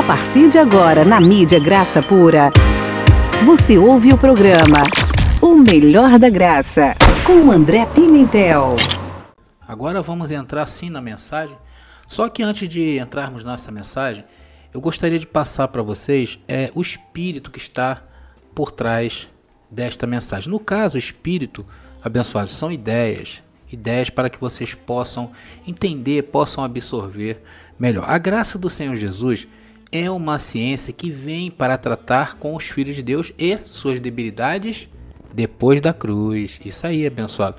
A partir de agora, na mídia Graça Pura, você ouve o programa O Melhor da Graça, com André Pimentel. Agora vamos entrar sim na mensagem. Só que antes de entrarmos nessa mensagem, eu gostaria de passar para vocês é, o espírito que está por trás desta mensagem. No caso, espírito abençoado são ideias, ideias para que vocês possam entender, possam absorver melhor. A graça do Senhor Jesus é uma ciência que vem para tratar com os filhos de Deus e suas debilidades depois da cruz. Isso aí, abençoado.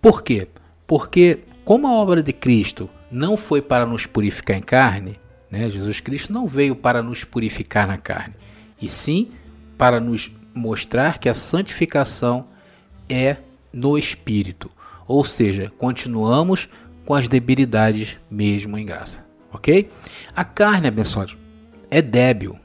Por quê? Porque como a obra de Cristo não foi para nos purificar em carne, né? Jesus Cristo não veio para nos purificar na carne, e sim para nos mostrar que a santificação é no espírito. Ou seja, continuamos com as debilidades mesmo em graça, ok? A carne, abençoado, é débil,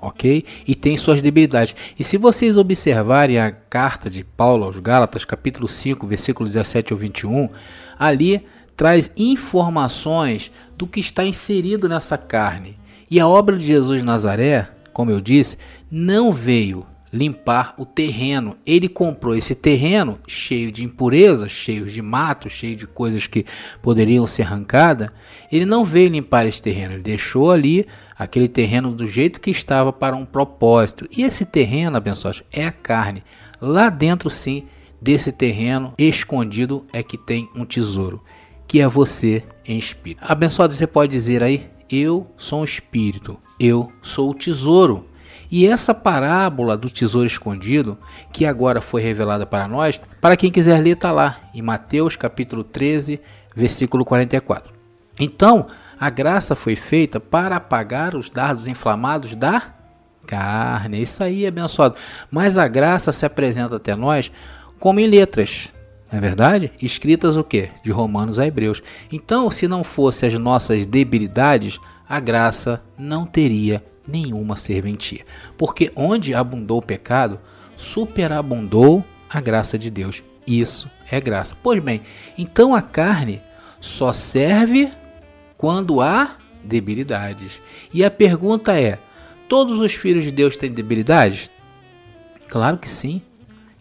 ok? E tem suas debilidades. E se vocês observarem a carta de Paulo aos Gálatas, capítulo 5, versículos 17 ao 21, ali traz informações do que está inserido nessa carne. E a obra de Jesus de Nazaré, como eu disse, não veio limpar o terreno. Ele comprou esse terreno cheio de impurezas, cheio de mato, cheio de coisas que poderiam ser arrancadas. Ele não veio limpar esse terreno, ele deixou ali aquele terreno do jeito que estava para um propósito. E esse terreno, abençoados, é a carne. Lá dentro, sim, desse terreno escondido é que tem um tesouro que é você em espírito. Abençoado, você pode dizer aí: Eu sou um espírito, eu sou o tesouro. E essa parábola do tesouro escondido, que agora foi revelada para nós, para quem quiser ler, está lá em Mateus capítulo 13, versículo 44. Então, a graça foi feita para apagar os dardos inflamados da carne. Isso aí, abençoado. Mas a graça se apresenta até nós como em letras, não é verdade? Escritas o quê? De Romanos a Hebreus. Então, se não fosse as nossas debilidades, a graça não teria nenhuma serventia. Porque onde abundou o pecado, superabundou a graça de Deus. Isso é graça. Pois bem, então a carne só serve quando há debilidades. E a pergunta é: todos os filhos de Deus têm debilidades? Claro que sim.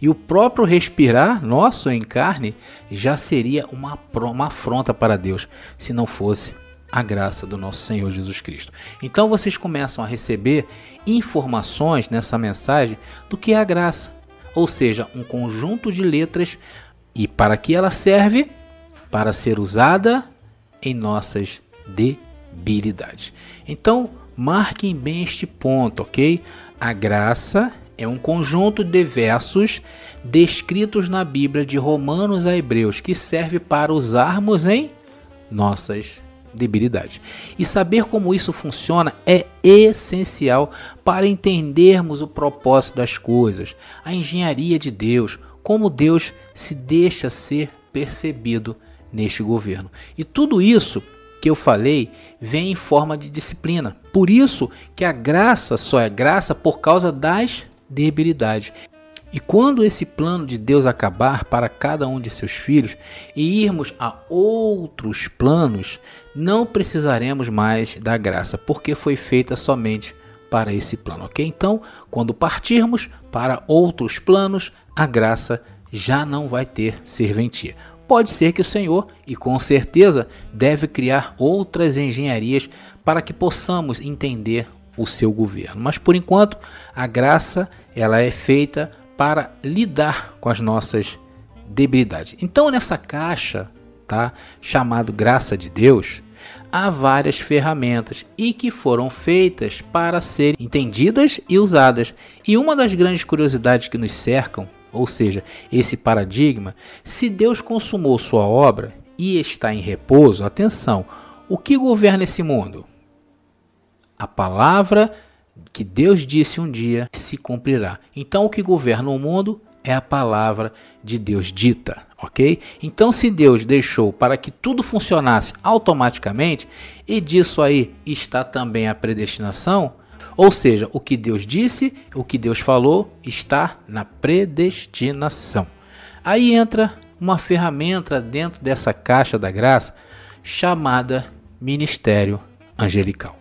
E o próprio respirar nosso em carne já seria uma, uma afronta para Deus, se não fosse a graça do nosso Senhor Jesus Cristo. Então vocês começam a receber informações nessa mensagem do que é a graça, ou seja, um conjunto de letras e para que ela serve para ser usada em nossas debilidades. Então, marquem bem este ponto, ok? A graça é um conjunto de versos descritos na Bíblia de Romanos a Hebreus que serve para usarmos em nossas debilidades. E saber como isso funciona é essencial para entendermos o propósito das coisas, a engenharia de Deus, como Deus se deixa ser percebido neste governo. E tudo isso que eu falei vem em forma de disciplina. Por isso que a graça só é graça por causa das debilidade. E quando esse plano de Deus acabar para cada um de seus filhos e irmos a outros planos, não precisaremos mais da graça, porque foi feita somente para esse plano, ok? Então, quando partirmos para outros planos, a graça já não vai ter serventia. Pode ser que o Senhor, e com certeza, deve criar outras engenharias para que possamos entender o seu governo. Mas por enquanto, a graça ela é feita para lidar com as nossas debilidades. Então, nessa caixa, tá, chamado graça de Deus, há várias ferramentas e que foram feitas para serem entendidas e usadas. E uma das grandes curiosidades que nos cercam, ou seja, esse paradigma, se Deus consumou sua obra e está em repouso, atenção, o que governa esse mundo? A palavra que Deus disse um dia se cumprirá. Então, o que governa o mundo é a palavra de Deus dita, ok? Então, se Deus deixou para que tudo funcionasse automaticamente, e disso aí está também a predestinação, ou seja, o que Deus disse, o que Deus falou, está na predestinação. Aí entra uma ferramenta dentro dessa caixa da graça chamada ministério angelical.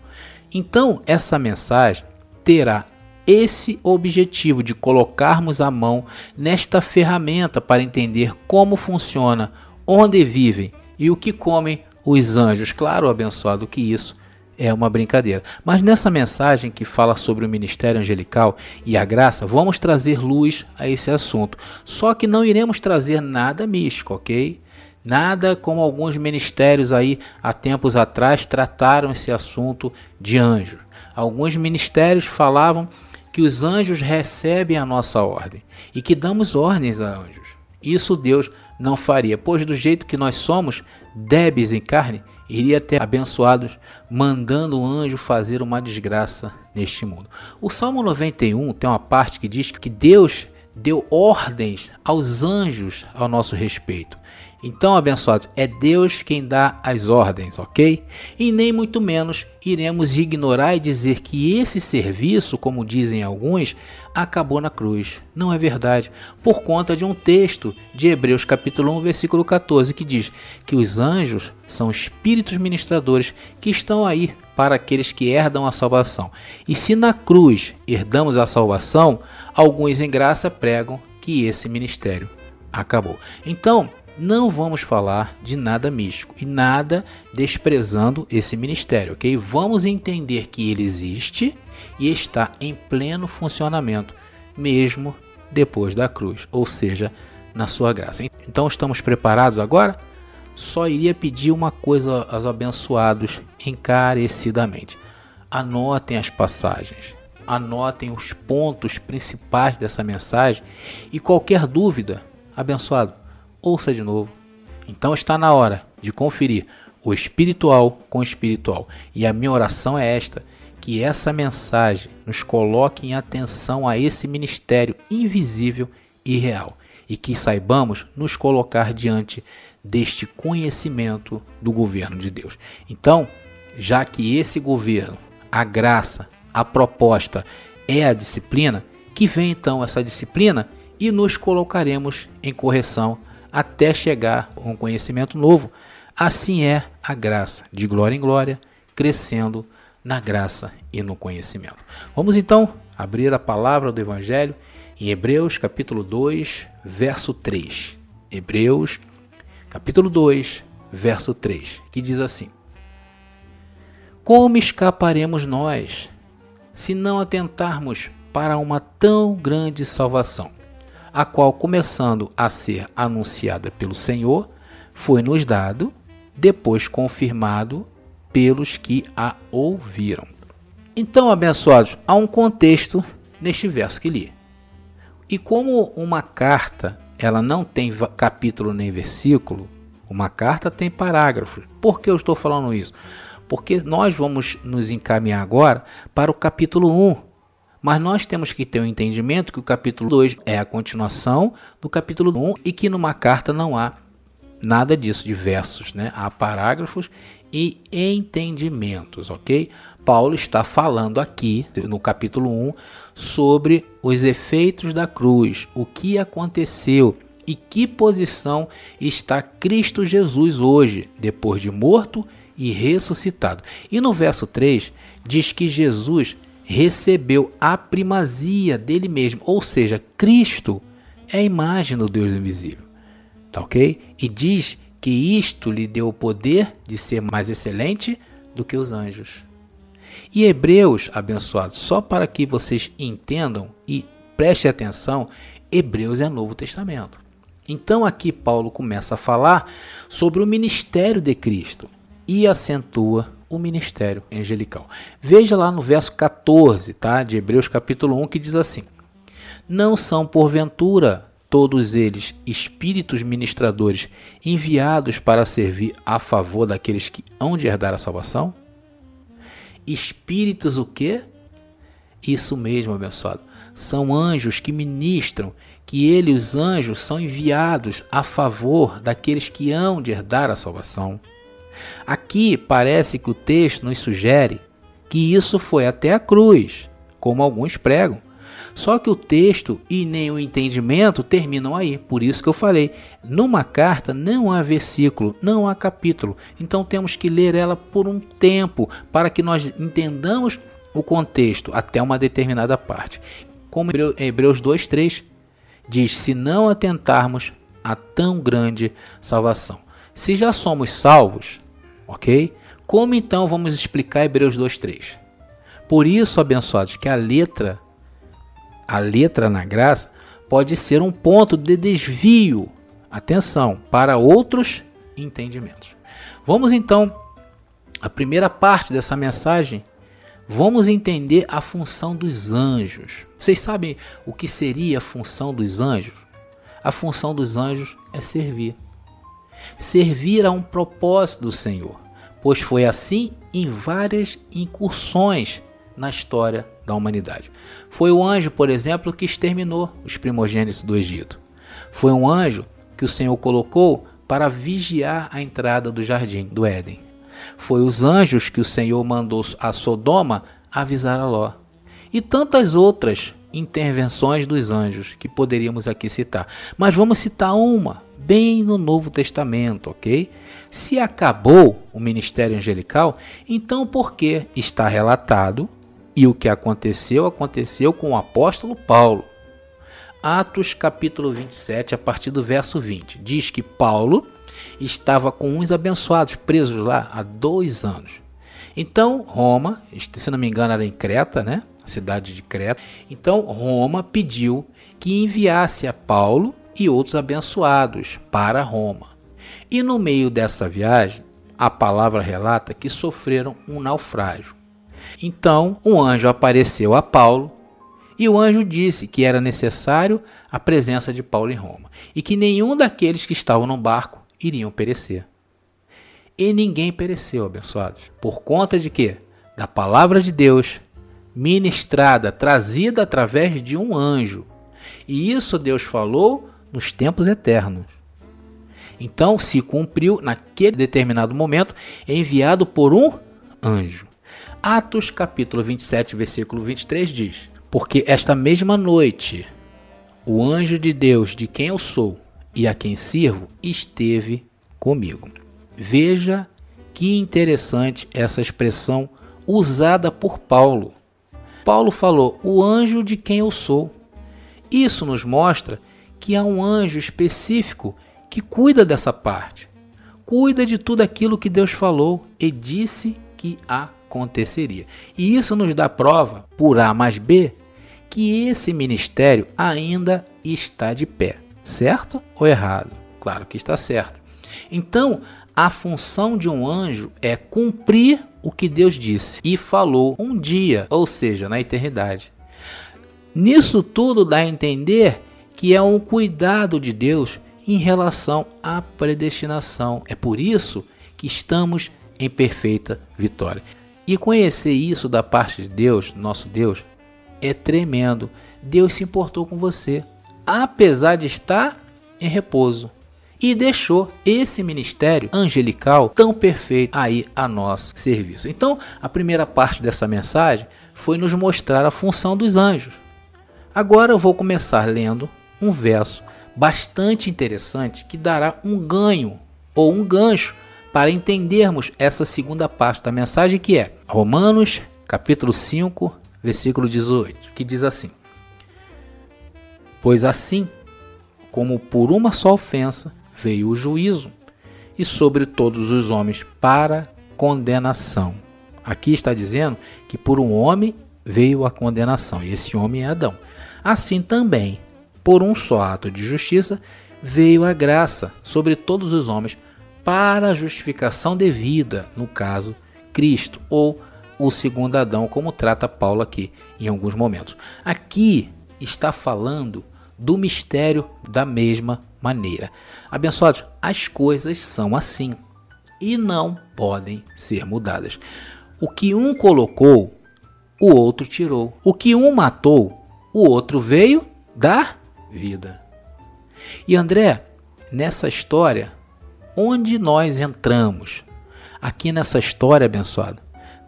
Então, essa mensagem terá esse objetivo de colocarmos a mão nesta ferramenta para entender como funciona, onde vivem e o que comem os anjos. Claro, abençoado que isso é uma brincadeira. Mas nessa mensagem que fala sobre o ministério angelical e a graça, vamos trazer luz a esse assunto. Só que não iremos trazer nada místico, ok? Nada como alguns ministérios aí há tempos atrás trataram esse assunto de anjos. Alguns ministérios falavam que os anjos recebem a nossa ordem e que damos ordens a anjos. Isso Deus não faria, pois do jeito que nós somos, débeis em carne, iria ter abençoados mandando o anjo fazer uma desgraça neste mundo. O Salmo 91 tem uma parte que diz que Deus deu ordens aos anjos ao nosso respeito. Então, abençoados, é Deus quem dá as ordens, ok? E nem muito menos iremos ignorar e dizer que esse serviço, como dizem alguns, acabou na cruz. Não é verdade, por conta de um texto de Hebreus capítulo 1, versículo 14, que diz que os anjos são espíritos ministradores que estão aí para aqueles que herdam a salvação. E se na cruz herdamos a salvação, alguns em graça pregam que esse ministério acabou. Então, não vamos falar de nada místico e nada desprezando esse ministério, ok? Vamos entender que ele existe e está em pleno funcionamento, mesmo depois da cruz, ou seja, na sua graça. Então estamos preparados agora? Só iria pedir uma coisa aos abençoados encarecidamente. Anotem as passagens, anotem os pontos principais dessa mensagem e qualquer dúvida, abençoado, ouça de novo. Então está na hora de conferir o espiritual com o espiritual. E a minha oração é esta: que essa mensagem nos coloque em atenção a esse ministério invisível e real e que saibamos nos colocar diante deste conhecimento do governo de Deus. Então, já que esse governo, a graça, a proposta é a disciplina, que vem então essa disciplina e nos colocaremos em correção até chegar a um conhecimento novo. Assim é a graça, de glória em glória, crescendo na graça e no conhecimento. Vamos então abrir a palavra do Evangelho em Hebreus capítulo 2, verso 3. Hebreus capítulo 2, verso 3, que diz assim: Como escaparemos nós se não atentarmos para uma tão grande salvação? A qual, começando a ser anunciada pelo Senhor, foi nos dado, depois confirmado pelos que a ouviram. Então, abençoados, há um contexto neste verso que li. E como uma carta, ela não tem capítulo nem versículo, uma carta tem parágrafos. Por que eu estou falando isso? Porque nós vamos nos encaminhar agora para o capítulo 1, mas nós temos que ter o um entendimento que o capítulo 2 é a continuação do capítulo 1 e que numa carta não há nada disso de versos, né? Há parágrafos e entendimentos, ok? Paulo está falando aqui no capítulo 1 sobre os efeitos da cruz, o que aconteceu e que posição está Cristo Jesus hoje, depois de morto e ressuscitado. E no verso 3 diz que Jesus recebeu a primazia dele mesmo, ou seja, Cristo é a imagem do Deus invisível. Tá ok? E diz que isto lhe deu o poder de ser mais excelente do que os anjos. E Hebreus, abençoado, só para que vocês entendam e prestem atenção, Hebreus é Novo Testamento. Então aqui Paulo começa a falar sobre o ministério de Cristo e acentua o ministério angelical. Veja lá no verso 14, tá, de Hebreus capítulo 1, que diz assim: Não são porventura todos eles espíritos ministradores enviados para servir a favor daqueles que hão de herdar a salvação? Espíritos o quê? Isso mesmo, abençoado. São anjos que ministram, que ele, os anjos, são enviados a favor daqueles que hão de herdar a salvação. Aqui parece que o texto nos sugere que isso foi até a cruz, como alguns pregam, Só que o texto e nem o entendimento terminam aí. Por isso que eu falei, numa carta não há versículo, não há capítulo. Então temos que ler ela por um tempo para que nós entendamos o contexto até uma determinada parte. Como Hebreus 2:3 diz: "Se não atentarmos a tão grande salvação". Se já somos salvos, OK? Como então vamos explicar Hebreus 2:3? Por isso, abençoados, que a letra a letra na graça pode ser um ponto de desvio, atenção, para outros entendimentos. Vamos então a primeira parte dessa mensagem, vamos entender a função dos anjos. Vocês sabem o que seria a função dos anjos? A função dos anjos é servir. Servir a um propósito do Senhor, pois foi assim em várias incursões na história da humanidade. Foi o anjo, por exemplo, que exterminou os primogênitos do Egito. Foi um anjo que o Senhor colocou para vigiar a entrada do jardim do Éden. Foi os anjos que o Senhor mandou a Sodoma avisar a Ló. E tantas outras intervenções dos anjos que poderíamos aqui citar. Mas vamos citar uma, bem no Novo Testamento, ok? Se acabou o ministério angelical, então por que está relatado e o que aconteceu, aconteceu com o apóstolo Paulo. Atos capítulo 27, a partir do verso 20, diz que Paulo estava com uns abençoados presos lá há dois anos. Então, Roma, se não me engano, era em Creta, né? Cidade de Creta. Então, Roma pediu que enviasse a Paulo e outros abençoados para Roma. E no meio dessa viagem, a palavra relata que sofreram um naufrágio. Então um anjo apareceu a Paulo e o anjo disse que era necessário a presença de Paulo em Roma e que nenhum daqueles que estavam no barco iriam perecer. E ninguém pereceu, abençoados. Por conta de quê? Da palavra de Deus ministrada, trazida através de um anjo. E isso Deus falou nos tempos eternos. Então se cumpriu naquele determinado momento, enviado por um anjo. Atos capítulo 27, versículo 23 diz: Porque esta mesma noite o anjo de Deus, de quem eu sou e a quem sirvo, esteve comigo. Veja que interessante essa expressão usada por Paulo. Paulo falou: "O anjo de quem eu sou". Isso nos mostra que há um anjo específico que cuida dessa parte. Cuida de tudo aquilo que Deus falou e disse que aconteceria. E isso nos dá prova, por A mais B, que esse ministério ainda está de pé. Certo ou errado? Claro que está certo. Então, a função de um anjo é cumprir o que Deus disse e falou um dia, ou seja, na eternidade. Nisso tudo dá a entender que é um cuidado de Deus em relação à predestinação. É por isso que estamos em perfeita vitória. E conhecer isso da parte de Deus, nosso Deus, é tremendo. Deus se importou com você, apesar de estar em repouso. E deixou esse ministério angelical tão perfeito aí a nosso serviço. Então, a primeira parte dessa mensagem foi nos mostrar a função dos anjos. Agora eu vou começar lendo um verso bastante interessante que dará um ganho ou um gancho para entendermos essa segunda parte da mensagem que é Romanos, capítulo 5, versículo 18, que diz assim: Pois assim como por uma só ofensa veio o juízo, e sobre todos os homens para condenação. Aqui está dizendo que por um homem veio a condenação, e esse homem é Adão. Assim também, por um só ato de justiça, veio a graça sobre todos os homens para a justificação devida, no caso, Cristo, ou o segundo Adão, como trata Paulo aqui em alguns momentos. Aqui está falando do mistério da mesma maneira. Abençoados, as coisas são assim e não podem ser mudadas. O que um colocou, o outro tirou. O que um matou, o outro veio dar vida. E André, nessa história, onde nós entramos. Aqui nessa história, abençoado,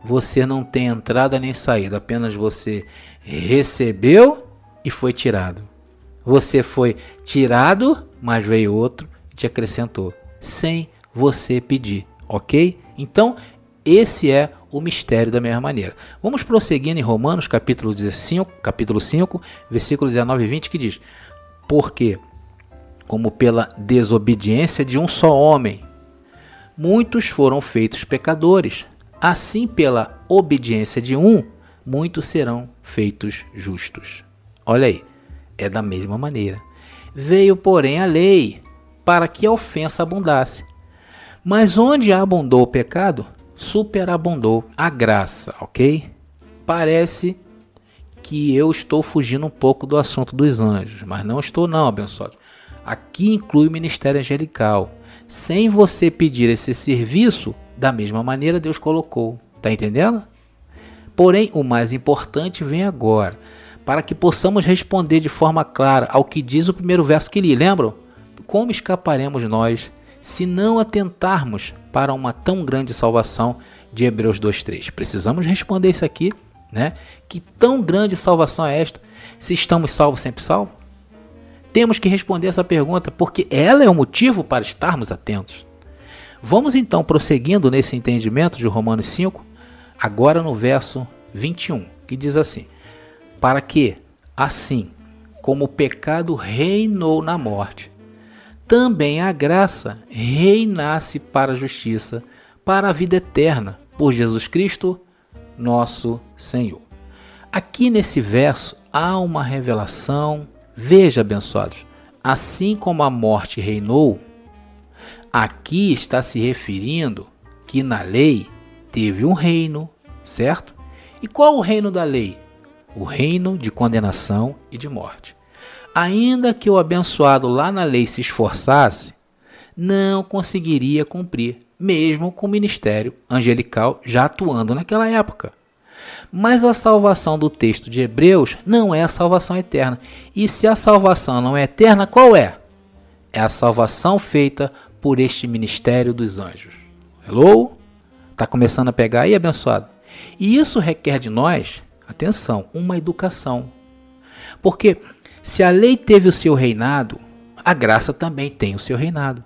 você não tem entrada nem saída, apenas você recebeu e foi tirado. Você foi tirado, mas veio outro e te acrescentou, sem você pedir, ok? Então, esse é o mistério da mesma maneira. Vamos prosseguindo em Romanos, capítulo 5, capítulo 5, versículos 19 e 20, que diz: Porque, como pela desobediência de um só homem, muitos foram feitos pecadores, assim pela obediência de um, muitos serão feitos justos. Olha aí, é da mesma maneira. Veio, porém, a lei para que a ofensa abundasse. Mas onde abundou o pecado, superabundou a graça, ok? Parece que eu estou fugindo um pouco do assunto dos anjos, mas não estou não, abençoado. Aqui inclui o ministério angelical. Sem você pedir esse serviço, da mesma maneira Deus colocou. Tá entendendo? Porém, o mais importante vem agora, para que possamos responder de forma clara ao que diz o primeiro verso que li. Lembram? Como escaparemos nós se não atentarmos para uma tão grande salvação de Hebreus 2:3. Precisamos responder isso aqui, né? Que tão grande salvação é esta? Se estamos salvos sempre salvos? Temos que responder essa pergunta porque ela é o motivo para estarmos atentos. Vamos então prosseguindo nesse entendimento de Romanos 5, agora no verso 21, que diz assim: Para que, assim como o pecado reinou na morte, também a graça reinasse para a justiça, para a vida eterna, por Jesus Cristo, nosso Senhor. Aqui nesse verso há uma revelação, veja, abençoados, assim como a morte reinou, aqui está se referindo que na lei teve um reino, certo? E qual o reino da lei? O reino de condenação e de morte ainda que o abençoado lá na lei se esforçasse, não conseguiria cumprir, mesmo com o ministério angelical já atuando naquela época. Mas a salvação do texto de Hebreus não é a salvação eterna. E se a salvação não é eterna, qual é? É a salvação feita por este ministério dos anjos. Hello? Tá começando a pegar aí, abençoado? E isso requer de nós, atenção, uma educação. Porque se a lei teve o seu reinado, a graça também tem o seu reinado.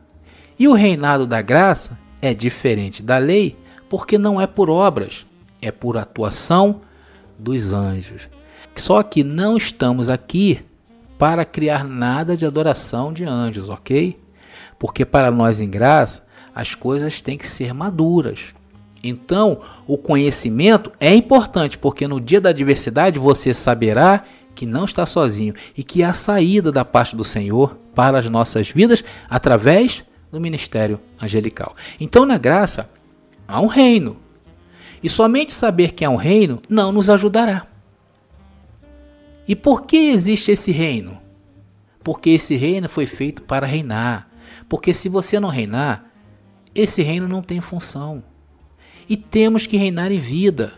E o reinado da graça é diferente da lei, porque não é por obras, é por atuação dos anjos. Só que não estamos aqui para criar nada de adoração de anjos, ok? Porque para nós em graça, as coisas têm que ser maduras. Então, o conhecimento é importante, porque no dia da adversidade você saberá que não está sozinho e que há saída da parte do Senhor para as nossas vidas através do ministério angelical. Então, na graça, há um reino. E somente saber que há um reino não nos ajudará. E por que existe esse reino? Porque esse reino foi feito para reinar. Porque se você não reinar, esse reino não tem função. E temos que reinar em vida.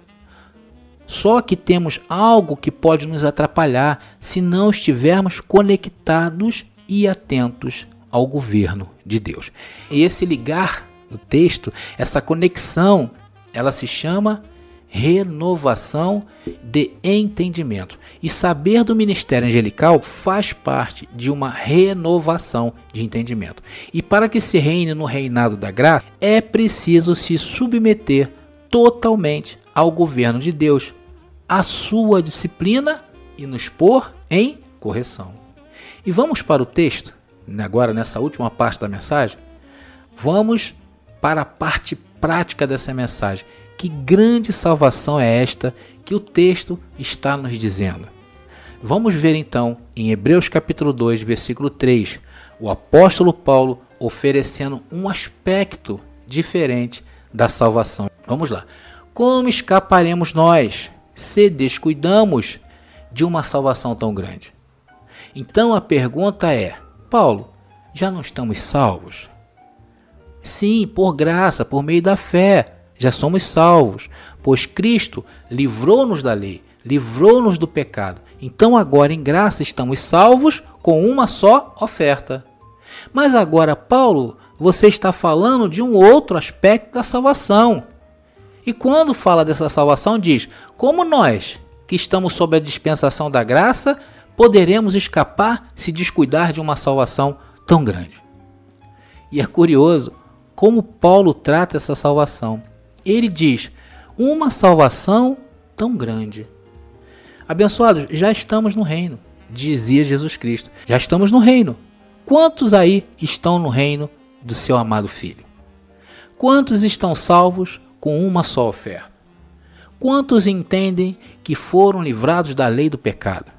Só que temos algo que pode nos atrapalhar se não estivermos conectados e atentos ao governo de Deus. E esse ligar no texto, essa conexão, ela se chama renovação de entendimento. E saber do ministério angelical faz parte de uma renovação de entendimento. E para que se reine no reinado da graça, é preciso se submeter totalmente ao governo de Deus, a sua disciplina e nos pôr em correção. E vamos para o texto, agora nessa última parte da mensagem, vamos para a parte prática dessa mensagem. Que grande salvação é esta que o texto está nos dizendo? Vamos ver então em Hebreus capítulo 2, versículo 3, o apóstolo Paulo oferecendo um aspecto diferente da salvação. Vamos lá. Como escaparemos nós se descuidamos de uma salvação tão grande? Então a pergunta é: Paulo, já não estamos salvos? Sim, por graça, por meio da fé, já somos salvos, pois Cristo livrou-nos da lei, livrou-nos do pecado. Então agora em graça estamos salvos com uma só oferta. Mas agora, Paulo, você está falando de um outro aspecto da salvação. E quando fala dessa salvação, diz: Como nós, que estamos sob a dispensação da graça, poderemos escapar se descuidar de uma salvação tão grande? E é curioso como Paulo trata essa salvação. Ele diz: uma salvação tão grande. Abençoados, já estamos no reino, dizia Jesus Cristo. Já estamos no reino. Quantos aí estão no reino do seu amado Filho? Quantos estão salvos com uma só oferta? Quantos entendem que foram livrados da lei do pecado?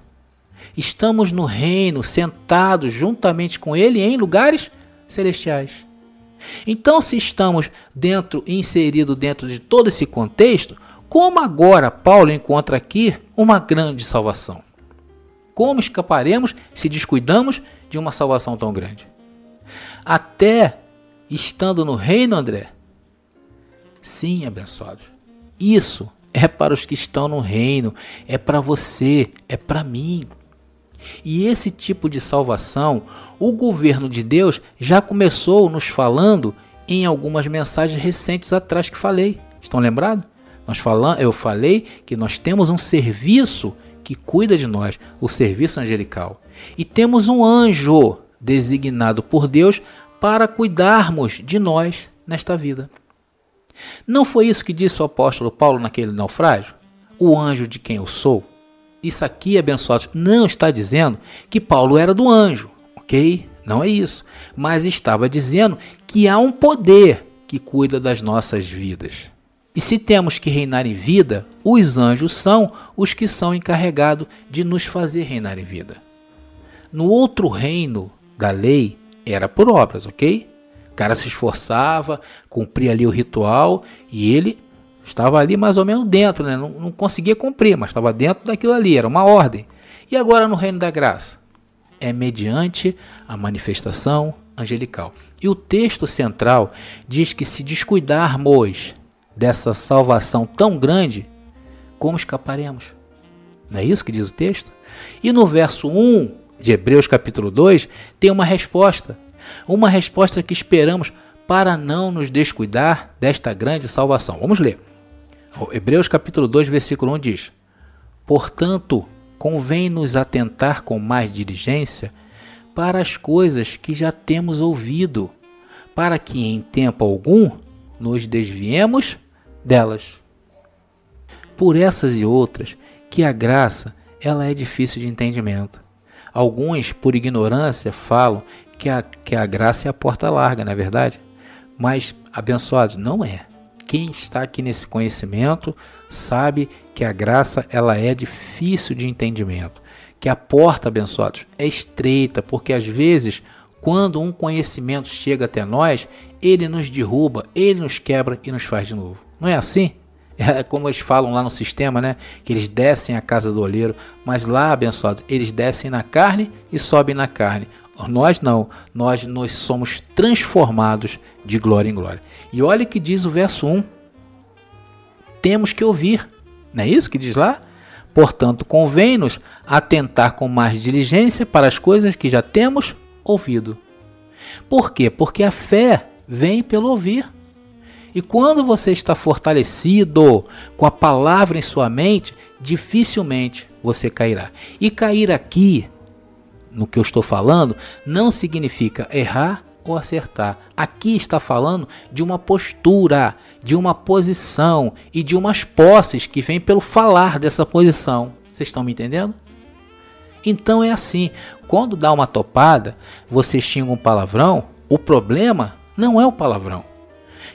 Estamos no reino, sentados juntamente com Ele em lugares celestiais. Então, se estamos dentro, inserido dentro de todo esse contexto, como agora Paulo encontra aqui uma grande salvação? Como escaparemos se descuidamos de uma salvação tão grande? Até estando no reino, André? Sim, abençoados. Isso é para os que estão no reino, é para você, é para mim. E esse tipo de salvação, o governo de Deus já começou nos falando em algumas mensagens recentes atrás que falei. Estão lembrados? Nós falamos, eu falei que nós temos um serviço que cuida de nós, o serviço angelical. E temos um anjo designado por Deus para cuidarmos de nós nesta vida. Não foi isso que disse o apóstolo Paulo naquele naufrágio? O anjo de quem eu sou? Isso aqui, abençoados, não está dizendo que Paulo era do anjo, ok? Não é isso. Mas estava dizendo que há um poder que cuida das nossas vidas. E se temos que reinar em vida, os anjos são os que são encarregados de nos fazer reinar em vida. No outro reino da lei era por obras, ok? O cara se esforçava, cumpria ali o ritual e ele estava ali mais ou menos dentro, né? não, não conseguia cumprir, mas estava dentro daquilo ali, era uma ordem. E agora no reino da graça? É mediante a manifestação angelical. E o texto central diz que se descuidarmos dessa salvação tão grande, como escaparemos? Não é isso que diz o texto? E no verso 1 de Hebreus capítulo 2 tem uma resposta. Uma resposta que esperamos para não nos descuidar desta grande salvação. Vamos ler. Hebreus capítulo 2, versículo 1 diz: Portanto, convém-nos atentar com mais diligência para as coisas que já temos ouvido, para que em tempo algum nos desviemos delas. Por essas e outras, que a graça ela é difícil de entendimento. Alguns, por ignorância, falam que a, que a graça é a porta larga, não é verdade? Mas, abençoados, não é quem está aqui nesse conhecimento sabe que a graça ela é difícil de entendimento, que a porta, abençoados, é estreita, porque às vezes, quando um conhecimento chega até nós, ele nos derruba, ele nos quebra e nos faz de novo. Não é assim? É como eles falam lá no sistema, né? Que eles descem a casa do olheiro, mas lá, abençoados, eles descem na carne e sobem na carne. Nós não, nós, nós somos transformados de glória em glória. E olha que diz o verso 1: temos que ouvir, não é isso que diz lá? Portanto, convém-nos atentar com mais diligência para as coisas que já temos ouvido. Por quê? Porque a fé vem pelo ouvir. E quando você está fortalecido com a palavra em sua mente, dificilmente você cairá. E cair aqui no que eu estou falando não significa errar ou acertar. Aqui está falando de uma postura, de uma posição e de umas posses que vêm pelo falar dessa posição. Vocês estão me entendendo? Então é assim, quando dá uma topada, você xinga um palavrão, o problema não é o palavrão.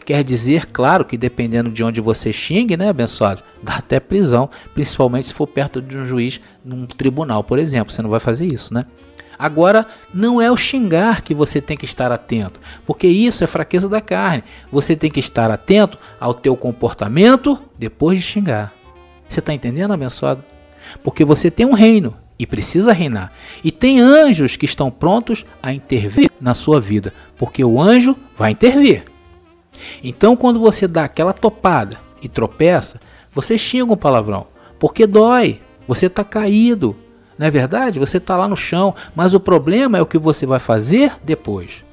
Quer dizer, claro, que dependendo de onde você xingue, né, abençoado, dá até prisão, principalmente se for perto de um juiz num tribunal, por exemplo. Você não vai fazer isso, né? Agora, não é o xingar que você tem que estar atento, porque isso é fraqueza da carne. Você tem que estar atento ao teu comportamento depois de xingar. Você está entendendo, abençoado? Porque você tem um reino e precisa reinar. E tem anjos que estão prontos a intervir na sua vida, porque o anjo vai intervir. Então, quando você dá aquela topada e tropeça, você xinga um palavrão, porque dói. Você está caído, não é verdade? Você está lá no chão, mas o problema é o que você vai fazer depois.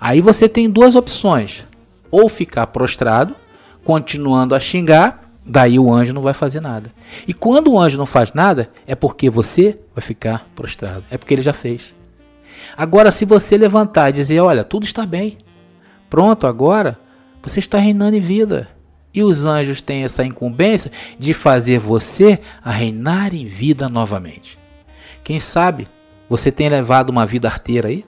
Aí você tem duas opções: ou ficar prostrado, continuando a xingar, Daí o anjo não vai fazer nada. E quando o anjo não faz nada, é porque você vai ficar prostrado. É porque ele já fez. Agora, se você levantar e dizer: Olha, tudo está bem, pronto, agora você está reinando em vida. E os anjos têm essa incumbência de fazer você a reinar em vida novamente. Quem sabe você tem levado uma vida arteira aí?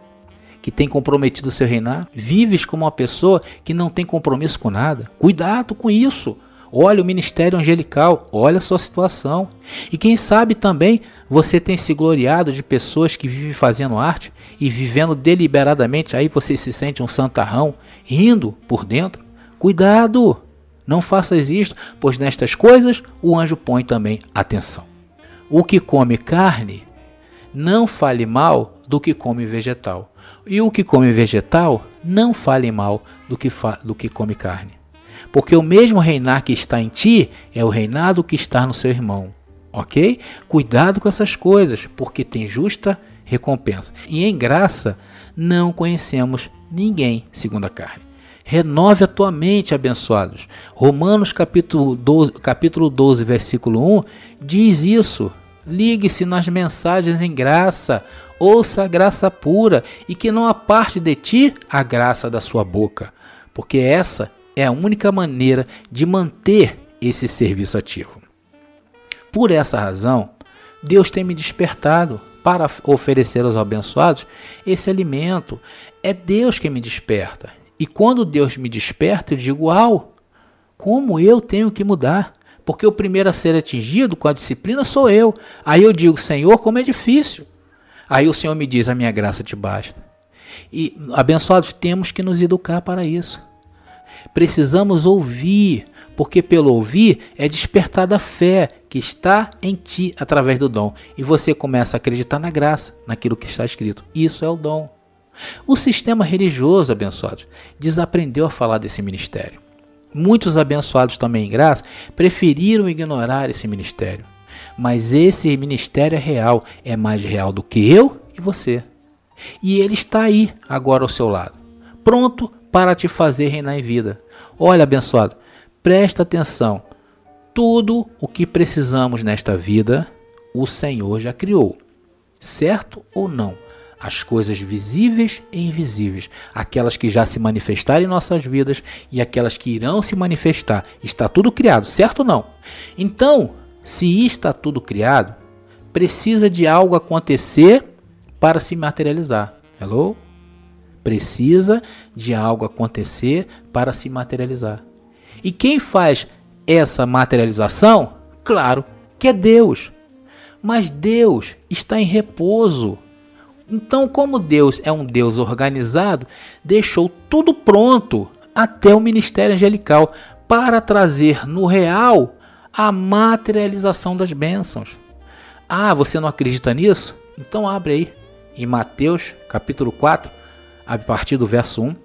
Que tem comprometido seu reinar? Vives como uma pessoa que não tem compromisso com nada? Cuidado com isso. Olha o ministério angelical, olha a sua situação. E quem sabe também você tem se gloriado de pessoas que vivem fazendo arte e vivendo deliberadamente, aí você se sente um santarrão, rindo por dentro. Cuidado! Não faças isto, pois nestas coisas o anjo põe também atenção. O que come carne, não fale mal do que come vegetal. E o que come vegetal, não fale mal do que, do que come carne. Porque o mesmo reinar que está em ti é o reinado que está no seu irmão. Ok? Cuidado com essas coisas, porque tem justa recompensa. E em graça não conhecemos ninguém segundo a carne. Renove a tua mente, abençoados. Romanos capítulo 12, capítulo 12, versículo 1 diz isso. Ligue-se nas mensagens em graça, ouça a graça pura e que não aparte de ti a graça da sua boca, porque essa é a única maneira de manter esse serviço ativo. Por essa razão, Deus tem me despertado para oferecer aos abençoados esse alimento. É Deus que me desperta. E quando Deus me desperta, eu digo: Uau, como eu tenho que mudar? Porque o primeiro a ser atingido com a disciplina sou eu. Aí eu digo: Senhor, como é difícil. Aí o Senhor me diz: A minha graça te basta. E abençoados, temos que nos educar para isso. Precisamos ouvir, porque pelo ouvir é despertada a fé que está em ti através do dom. E você começa a acreditar na graça, naquilo que está escrito. Isso é o dom. O sistema religioso, abençoados, desaprendeu a falar desse ministério. Muitos abençoados também em graça preferiram ignorar esse ministério. Mas esse ministério é real, é mais real do que eu e você. E ele está aí, agora ao seu lado, pronto para te fazer reinar em vida. Olha, abençoado, presta atenção. Tudo o que precisamos nesta vida, o Senhor já criou. Certo ou não? As coisas visíveis e invisíveis, aquelas que já se manifestaram em nossas vidas e aquelas que irão se manifestar. Está tudo criado, certo ou não? Então, se está tudo criado, precisa de algo acontecer para se materializar. Hello? Precisa de algo acontecer para se materializar. E quem faz essa materialização? Claro que é Deus. Mas Deus está em repouso. Então, como Deus é um Deus organizado, deixou tudo pronto até o ministério angelical para trazer no real a materialização das bênçãos. Ah, você não acredita nisso? Então abre aí em Mateus capítulo 4, a partir do verso 1.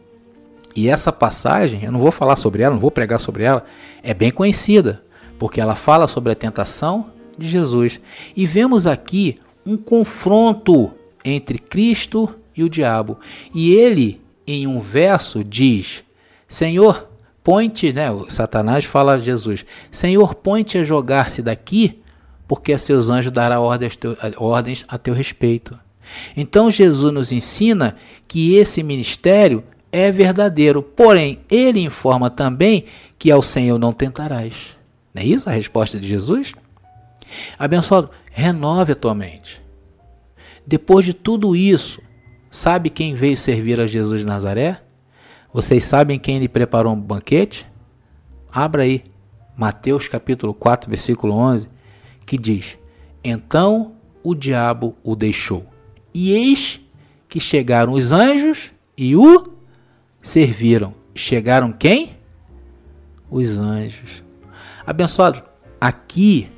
E essa passagem, eu não vou falar sobre ela, não vou pregar sobre ela, é bem conhecida, porque ela fala sobre a tentação de Jesus. E vemos aqui um confronto entre Cristo e o diabo. E ele, em um verso, diz: Senhor, põe-te, né? O Satanás fala a Jesus: Senhor, põe-te a jogar-se daqui, porque a seus anjos dará ordens a teu respeito. Então Jesus nos ensina que esse ministério é verdadeiro, porém ele informa também que ao Senhor não tentarás. Não é isso a resposta de Jesus? Abençoado, renove a tua mente. Depois de tudo isso, sabe quem veio servir a Jesus de Nazaré? Vocês sabem quem lhe preparou um banquete? Abra aí Mateus capítulo 4, versículo 11, que diz: Então o diabo o deixou. E eis que chegaram os anjos e o serviram. Chegaram quem? Os anjos. Abençoado, aqui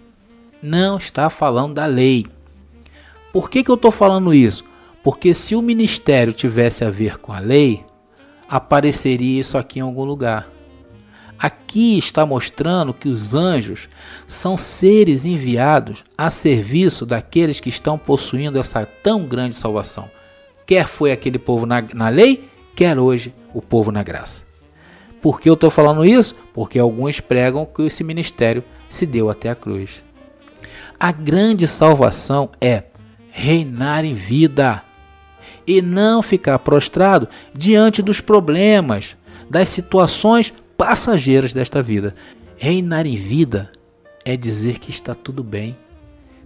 não está falando da lei. Por que, que eu estou falando isso? Porque se o ministério tivesse a ver com a lei, apareceria isso aqui em algum lugar. Aqui está mostrando que os anjos são seres enviados a serviço daqueles que estão possuindo essa tão grande salvação. Quer foi aquele povo na, na lei, quer hoje o povo na graça. por que eu estou falando isso? Porque alguns pregam que esse ministério se deu até a cruz. A grande salvação é reinar em vida e não ficar prostrado diante dos problemas, das situações passageiras desta vida. Reinar em vida é dizer que está tudo bem,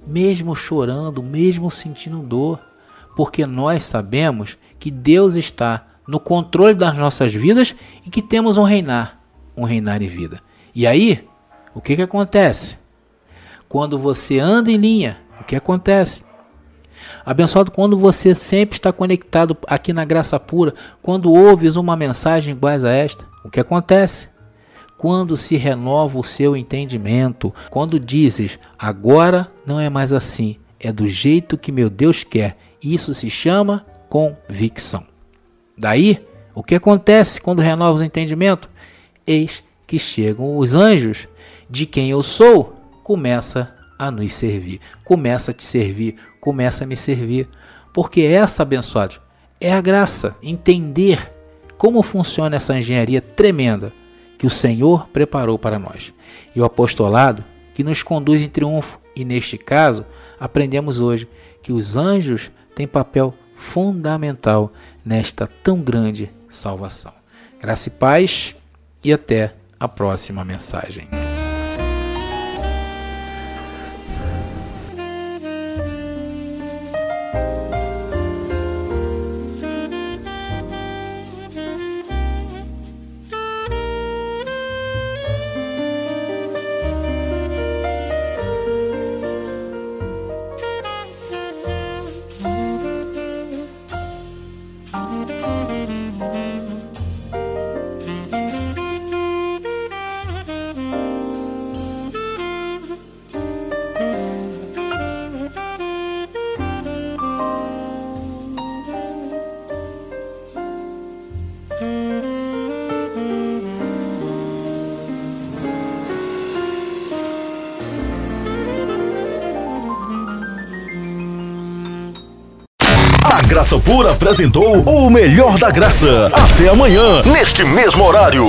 mesmo chorando, mesmo sentindo dor, porque nós sabemos que Deus está no controle das nossas vidas e que temos um reinar, um reinar em vida. E aí, o que, que acontece? Quando você anda em linha, o que acontece? Abençoado quando você sempre está conectado aqui na graça pura, quando ouves uma mensagem igual a esta, o que acontece? Quando se renova o seu entendimento, quando dizes, agora não é mais assim, é do jeito que meu Deus quer. Isso se chama convicção. Daí, o que acontece quando renovas o entendimento? Eis que chegam os anjos, de quem eu sou, começa a nos servir, começa a te servir, começa a me servir. Porque essa, abençoado, é a graça, entender como funciona essa engenharia tremenda que o Senhor preparou para nós. E o apostolado que nos conduz em triunfo. E neste caso, aprendemos hoje que os anjos têm papel fundamental nesta tão grande salvação. Graça e paz e até a próxima mensagem. Graça Pura apresentou o melhor da graça. Até amanhã, neste mesmo horário.